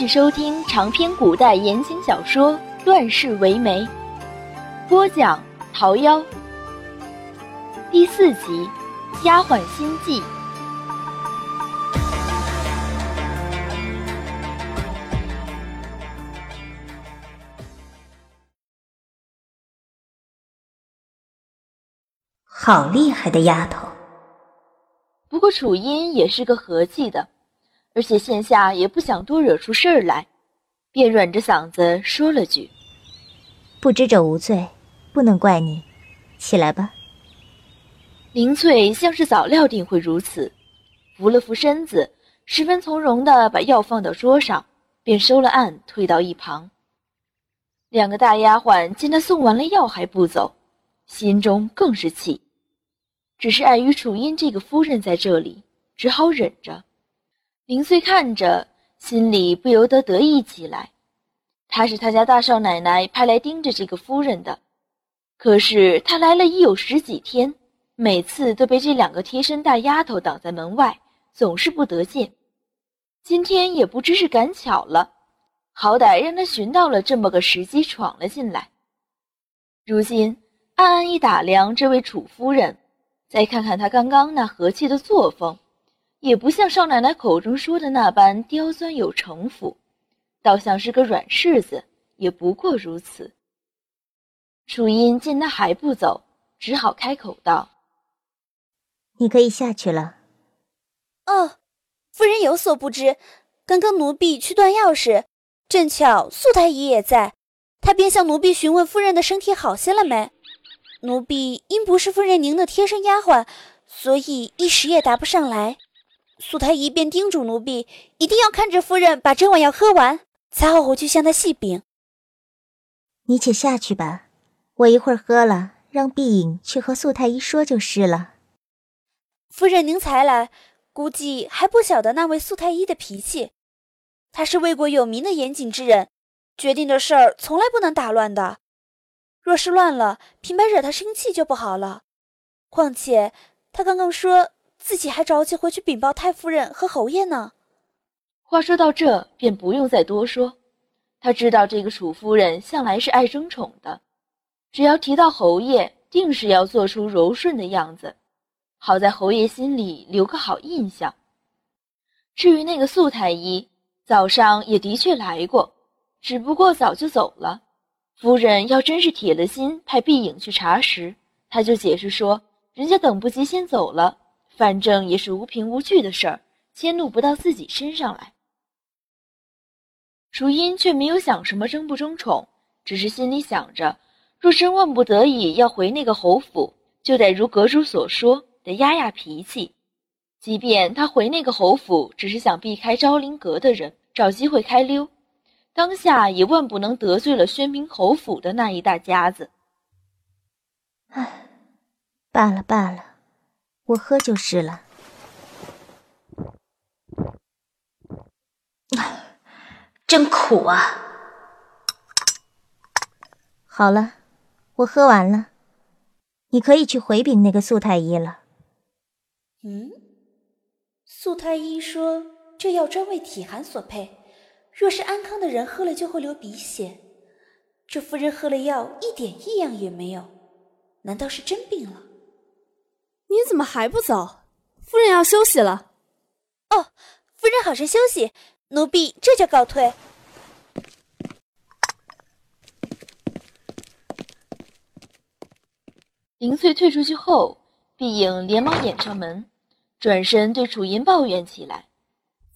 续收听长篇古代言情小说《乱世为媒》，播讲桃夭。第四集，丫鬟心计。好厉害的丫头！不过楚音也是个和气的。而且现下也不想多惹出事儿来，便软着嗓子说了句：“不知者无罪，不能怪你，起来吧。”林翠像是早料定会如此，扶了扶身子，十分从容地把药放到桌上，便收了案，退到一旁。两个大丫鬟见他送完了药还不走，心中更是气，只是碍于楚音这个夫人在这里，只好忍着。林翠看着，心里不由得得意起来。她是他家大少奶奶派来盯着这个夫人的，可是她来了已有十几天，每次都被这两个贴身大丫头挡在门外，总是不得见。今天也不知是赶巧了，好歹让她寻到了这么个时机闯了进来。如今暗暗一打量这位楚夫人，再看看她刚刚那和气的作风。也不像少奶奶口中说的那般刁钻有城府，倒像是个软柿子，也不过如此。楚音见他还不走，只好开口道：“你可以下去了。”“哦，夫人有所不知，刚刚奴婢去断药时，正巧素太医也在，他便向奴婢询问夫人的身体好些了没。奴婢因不是夫人您的贴身丫鬟，所以一时也答不上来。”苏太医便叮嘱奴婢，一定要看着夫人把这碗药喝完，才好回去向她细禀。你且下去吧，我一会儿喝了，让碧影去和素太医说就是了。夫人您才来，估计还不晓得那位素太医的脾气。他是魏国有名的严谨之人，决定的事儿从来不能打乱的。若是乱了，平白惹他生气就不好了。况且他刚刚说。自己还着急回去禀报太夫人和侯爷呢。话说到这，便不用再多说。他知道这个楚夫人向来是爱争宠的，只要提到侯爷，定是要做出柔顺的样子，好在侯爷心里留个好印象。至于那个素太医，早上也的确来过，只不过早就走了。夫人要真是铁了心派碧影去查实，他就解释说，人家等不及先走了。反正也是无凭无据的事儿，迁怒不到自己身上来。楚音却没有想什么争不争宠，只是心里想着，若真万不得已要回那个侯府，就得如阁主所说，得压压脾气。即便他回那个侯府，只是想避开昭陵阁的人，找机会开溜，当下也万不能得罪了宣平侯府的那一大家子。唉，罢了罢了。我喝就是了。真苦啊！好了，我喝完了，你可以去回禀那个素太医了。嗯，素太医说这药专为体寒所配，若是安康的人喝了就会流鼻血。这夫人喝了药一点异样也没有，难道是真病了？你怎么还不走？夫人要休息了。哦，夫人好生休息，奴婢这就告退。林翠退出去后，碧影连忙掩上门，转身对楚音抱怨起来：“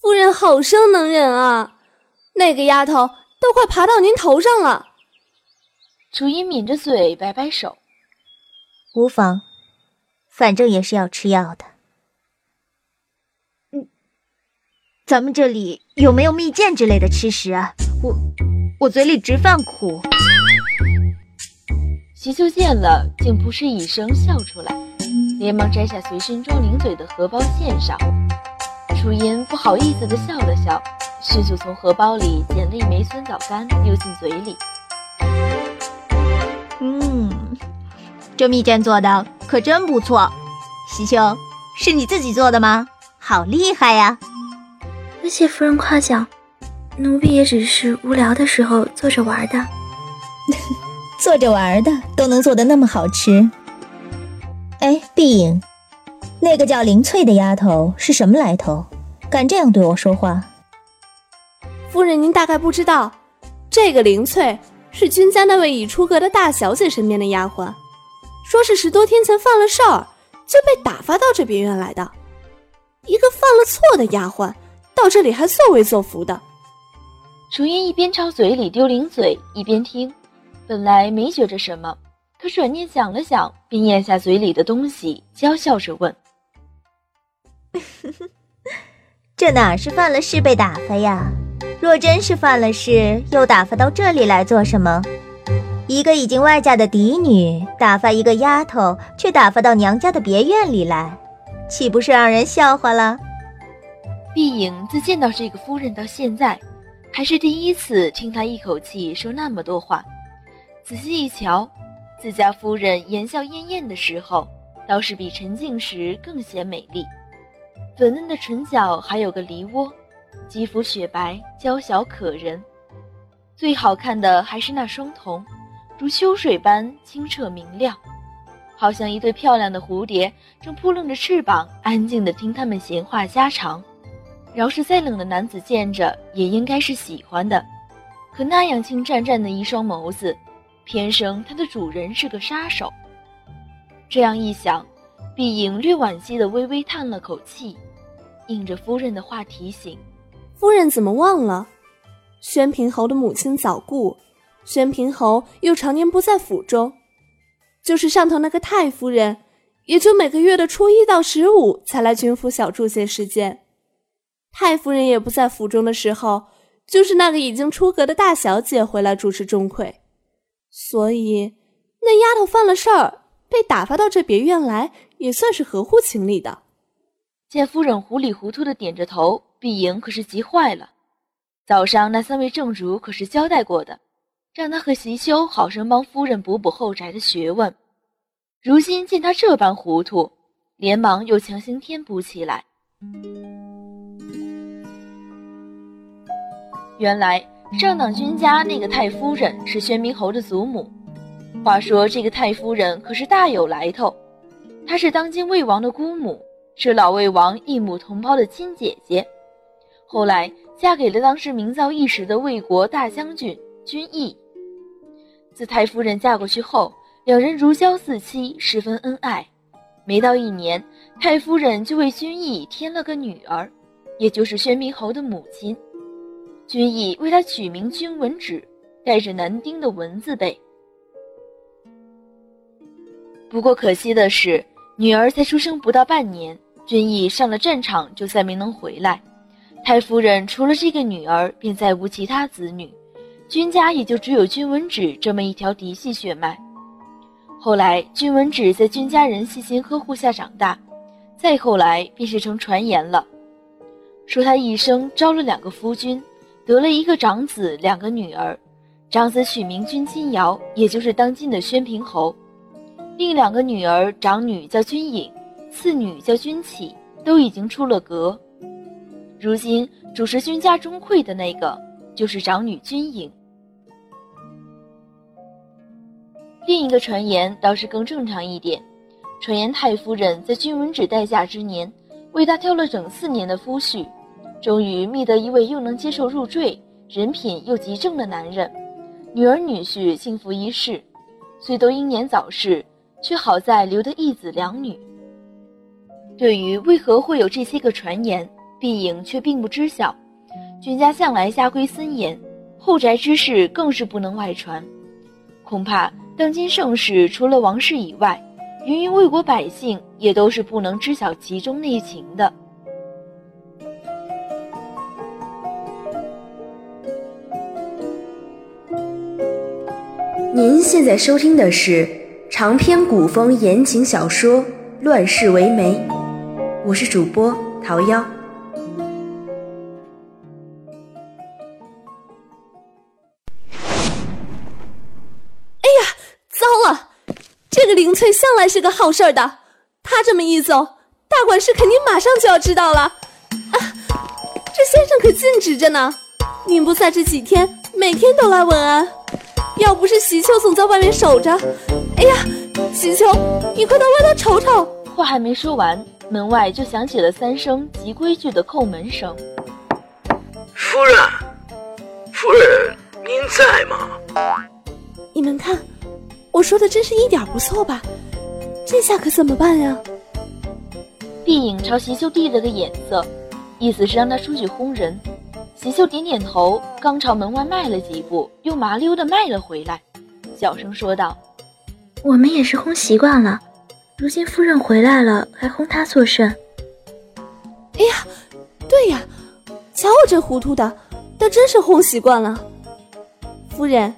夫人好生能忍啊，那个丫头都快爬到您头上了。”楚音抿着嘴，摆摆手：“无妨。”反正也是要吃药的。嗯，咱们这里有没有蜜饯之类的吃食啊？我我嘴里直犯苦。席秋见了，竟扑哧一声笑出来，连忙摘下随身装零嘴的荷包献上。楚音不好意思的笑了笑，迅速从荷包里捡了一枚酸枣干，丢进嘴里。嗯，这蜜饯做的。可真不错，喜兄，是你自己做的吗？好厉害呀！多谢夫人夸奖，奴婢也只是无聊的时候做着玩 的。做着玩的都能做的那么好吃？哎，碧影，那个叫林翠的丫头是什么来头？敢这样对我说话？夫人，您大概不知道，这个林翠是君家那位已出阁的大小姐身边的丫鬟，说是十多天前犯了事儿，就被打发到这边院来的。一个犯了错的丫鬟，到这里还作威作福的。楚音一边朝嘴里丢零嘴，一边听，本来没觉着什么。可转念想了想，便咽下嘴里的东西，娇笑着问：“这哪是犯了事被打发呀？若真是犯了事，又打发到这里来做什么？一个已经外嫁的嫡女，打发一个丫头，却打发到娘家的别院里来，岂不是让人笑话了？”碧影自见到这个夫人到现在，还是第一次听她一口气说那么多话。仔细一瞧。自家夫人言笑晏晏的时候，倒是比沉静时更显美丽。粉嫩的唇角还有个梨窝，肌肤雪白娇小可人。最好看的还是那双瞳，如秋水般清澈明亮，好像一对漂亮的蝴蝶正扑棱着翅膀，安静地听他们闲话家常。饶是再冷的男子见着，也应该是喜欢的。可那样清湛湛的一双眸子。偏生它的主人是个杀手。这样一想，碧影略惋惜的微微叹了口气，应着夫人的话提醒：“夫人怎么忘了？宣平侯的母亲早故，宣平侯又常年不在府中，就是上头那个太夫人，也就每个月的初一到十五才来君府小住些时间。太夫人也不在府中的时候，就是那个已经出阁的大小姐回来主持钟馗。”所以，那丫头犯了事儿，被打发到这别院来，也算是合乎情理的。见夫人糊里糊涂的点着头，碧莹可是急坏了。早上那三位正主可是交代过的，让他和席修好生帮夫人补补后宅的学问。如今见他这般糊涂，连忙又强行添补起来。原来。上党君家那个太夫人是宣明侯的祖母。话说这个太夫人可是大有来头，她是当今魏王的姑母，是老魏王异母同胞的亲姐姐。后来嫁给了当时名噪一时的魏国大将军君毅。自太夫人嫁过去后，两人如胶似漆，十分恩爱。没到一年，太夫人就为君毅添了个女儿，也就是宣明侯的母亲。君毅为她取名君文芷，带着男丁的文字辈。不过可惜的是，女儿才出生不到半年，君毅上了战场就再没能回来。太夫人除了这个女儿，便再无其他子女，君家也就只有君文芷这么一条嫡系血脉。后来，君文芷在君家人细心呵护下长大，再后来便是成传言了，说他一生招了两个夫君。得了一个长子，两个女儿，长子取名君金瑶，也就是当今的宣平侯；另两个女儿，长女叫君颖，次女叫君启，都已经出了阁。如今主持君家钟馗的那个，就是长女君颖。另一个传言倒是更正常一点，传言太夫人在君文芷待嫁之年，为他挑了整四年的夫婿。终于觅得一位又能接受入赘、人品又极正的男人，女儿女婿幸福一世，虽都英年早逝，却好在留得一子两女。对于为何会有这些个传言，碧影却并不知晓。君家向来家规森严，后宅之事更是不能外传。恐怕当今盛世，除了王室以外，芸芸魏国百姓也都是不能知晓其中内情的。您现在收听的是长篇古风言情小说《乱世为媒》，我是主播桃夭。向来是个好事儿的，他这么一走，大管事肯定马上就要知道了。啊，这先生可尽职着呢。您不在这几天，每天都来问安。要不是喜秋总在外面守着，哎呀，喜秋，你快到外头瞅瞅。话还没说完，门外就响起了三声极规矩的叩门声。夫人，夫人，您在吗？你们看，我说的真是一点不错吧？这下可怎么办呀？碧影朝席秀递了个眼色，意思是让他出去轰人。席秀点点头，刚朝门外迈了几步，又麻溜的迈了回来，小声说道：“我们也是轰习惯了，如今夫人回来了，还轰她作甚？”哎呀，对呀，瞧我这糊涂的，倒真是轰习惯了。夫人，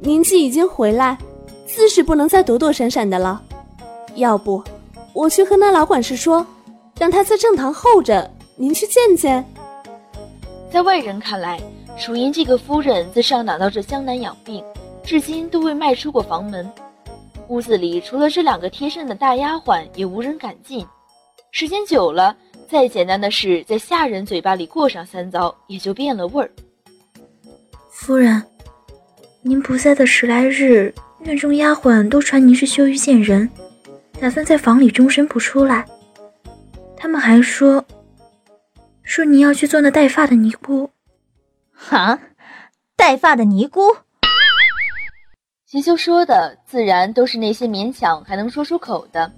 您既已经回来，自是不能再躲躲闪闪的了。要不，我去和那老管事说，让他在正堂候着，您去见见。在外人看来，楚英这个夫人自上岛到这江南养病，至今都未迈出过房门。屋子里除了这两个贴身的大丫鬟，也无人敢进。时间久了，再简单的事在下人嘴巴里过上三遭，也就变了味儿。夫人，您不在的十来日，院中丫鬟都传您是羞于见人，打算在房里终身不出来。他们还说。说你要去做那带发的尼姑，哈，带发的尼姑。齐修说的自然都是那些勉强还能说出口的，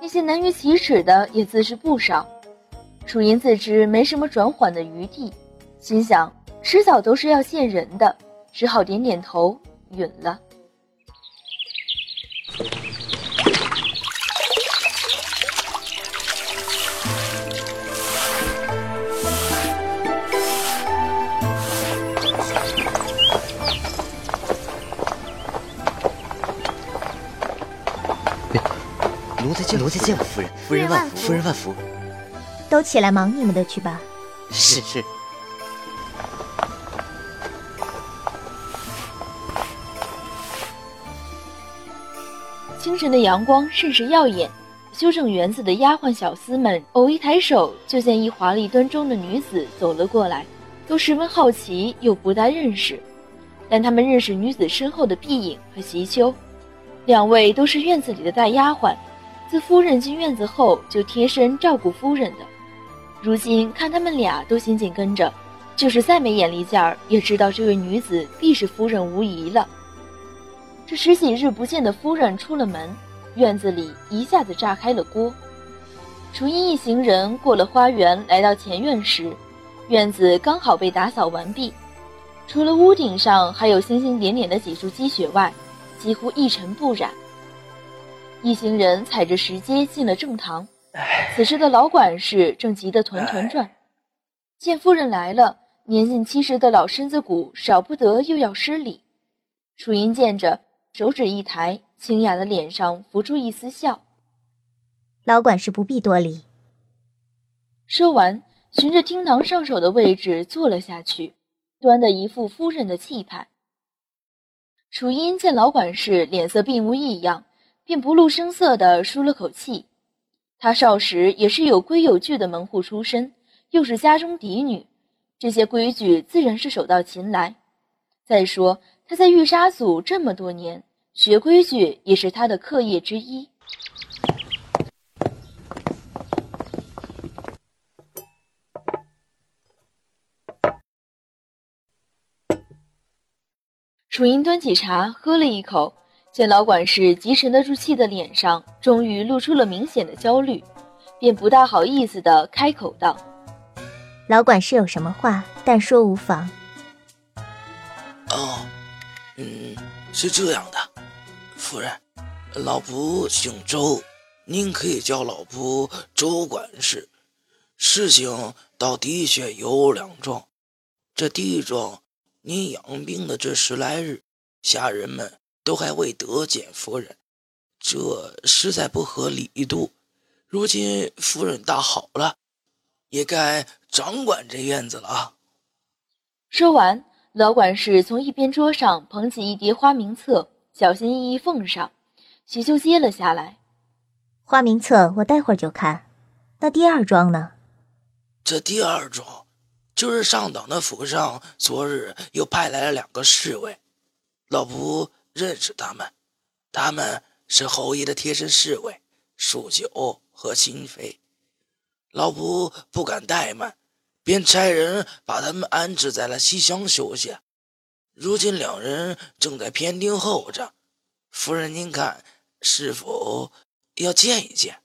那些难于启齿的也自是不少。楚音自知没什么转缓的余地，心想迟早都是要见人的，只好点点头，允了。奴才见奴才见过夫人，夫人万福，夫人万福。都起来忙你们的去吧。是是。清晨的阳光甚是耀眼，修整园子的丫鬟小厮们偶一抬手，就见一华丽端庄的女子走了过来，都十分好奇又不大认识，但他们认识女子身后的碧影和席秋，两位都是院子里的大丫鬟。自夫人进院子后，就贴身照顾夫人的。如今看他们俩都紧紧跟着，就是再没眼力劲儿，也知道这位女子必是夫人无疑了。这十几日不见的夫人出了门，院子里一下子炸开了锅。楚音一行人过了花园，来到前院时，院子刚好被打扫完毕，除了屋顶上还有星星点点的几处积雪外，几乎一尘不染。一行人踩着石阶进了正堂，此时的老管事正急得团团转。见夫人来了，年近七十的老身子骨少不得又要失礼。楚音见着，手指一抬，清雅的脸上浮出一丝笑。老管事不必多礼。说完，循着厅堂上手的位置坐了下去，端的一副夫人的气派。楚音见老管事脸色并无异样。便不露声色地舒了口气。她少时也是有规有矩的门户出身，又是家中嫡女，这些规矩自然是手到擒来。再说她在玉沙祖这么多年，学规矩也是她的课业之一。楚英端起茶，喝了一口。见老管事极沉得住气的脸上，终于露出了明显的焦虑，便不大好意思的开口道：“老管事有什么话，但说无妨。”“哦，嗯，是这样的，夫人，老仆姓周，您可以叫老仆周管事。事情倒的确有两桩。这第一桩，您养病的这十来日，下人们。”都还未得见夫人，这实在不合理度。如今夫人大好了，也该掌管这院子了。说完，老管事从一边桌上捧起一叠花名册，小心翼翼奉上，许秀接了下来。花名册我待会儿就看。那第二桩呢？这第二桩，就是上党的府上，昨日又派来了两个侍卫，老仆认识他们，他们是侯爷的贴身侍卫，数九和心妃。老仆不敢怠慢，便差人把他们安置在了西厢休息。如今两人正在偏厅候着，夫人您看是否要见一见？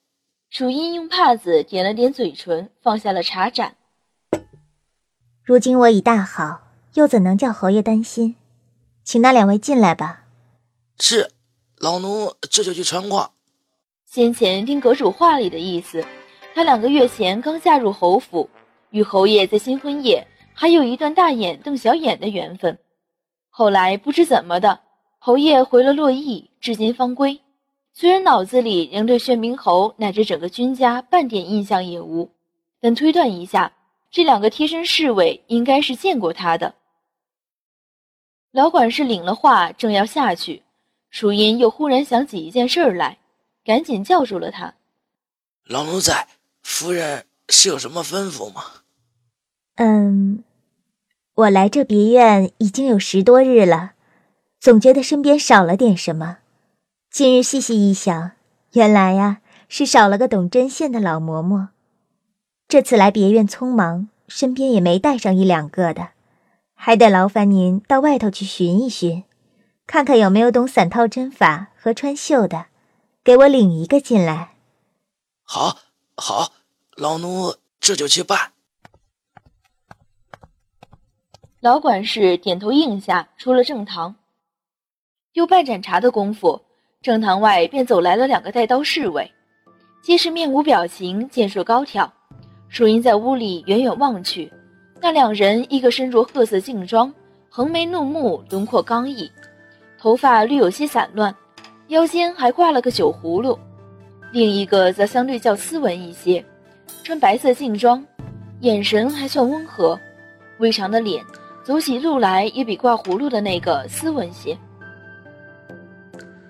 楚音用帕子点了点嘴唇，放下了茶盏。如今我已大好，又怎能叫侯爷担心？请那两位进来吧。是，老奴这就去传话。先前听阁主话里的意思，他两个月前刚嫁入侯府，与侯爷在新婚夜还有一段大眼瞪小眼的缘分。后来不知怎么的，侯爷回了洛邑，至今方归。虽然脑子里仍对宣明侯乃至整个君家半点印象也无，但推断一下。这两个贴身侍卫应该是见过他的。老管事领了话，正要下去，楚音又忽然想起一件事儿来，赶紧叫住了他：“老奴在，夫人是有什么吩咐吗？”“嗯，我来这别院已经有十多日了，总觉得身边少了点什么。今日细细一想，原来呀，是少了个懂针线的老嬷嬷。”这次来别院匆忙，身边也没带上一两个的，还得劳烦您到外头去寻一寻，看看有没有懂散套针法和穿绣的，给我领一个进来。好，好，老奴这就去办。老管事点头应下，出了正堂。又半盏茶的功夫，正堂外便走来了两个带刀侍卫，皆是面无表情，剑术高挑。淑英在屋里远远望去，那两人一个身着褐色劲装，横眉怒目，轮廓刚毅，头发略有些散乱，腰间还挂了个酒葫芦；另一个则相对较斯文一些，穿白色劲装，眼神还算温和，微长的脸，走起路来也比挂葫芦的那个斯文些。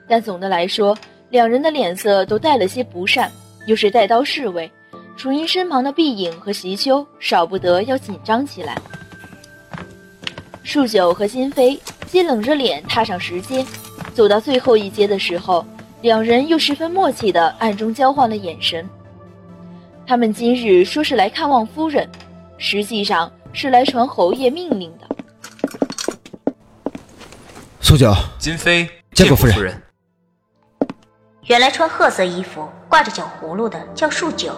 但总的来说，两人的脸色都带了些不善，又是带刀侍卫。楚音身旁的碧影和席秋少不得要紧张起来。数九和金飞皆冷着脸踏上石阶，走到最后一阶的时候，两人又十分默契地暗中交换了眼神。他们今日说是来看望夫人，实际上是来传侯爷命令的。苏九，金妃见过夫人。原来穿褐色衣服、挂着酒葫芦的叫数九。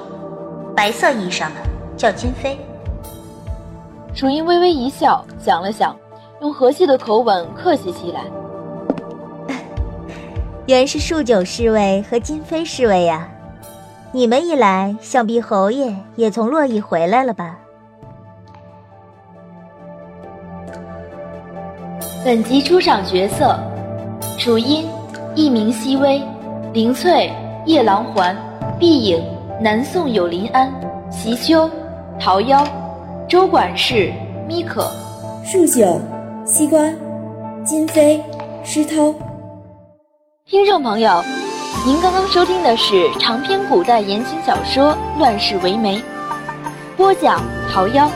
白色衣裳的叫金妃。楚音微微一笑，想了想，用和气的口吻客气起来：“ 原是数九侍卫和金妃侍卫呀，你们一来，想必侯爷也从洛邑回来了吧？”本集出场角色：楚音，艺名熹微；林翠，夜郎环；碧影。南宋有临安、席秋、桃夭、周管事、咪可、数九、西瓜、金飞、石涛。听众朋友，您刚刚收听的是长篇古代言情小说《乱世为媒》，播讲桃夭。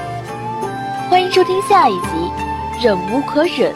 欢迎收听下一集《忍无可忍》。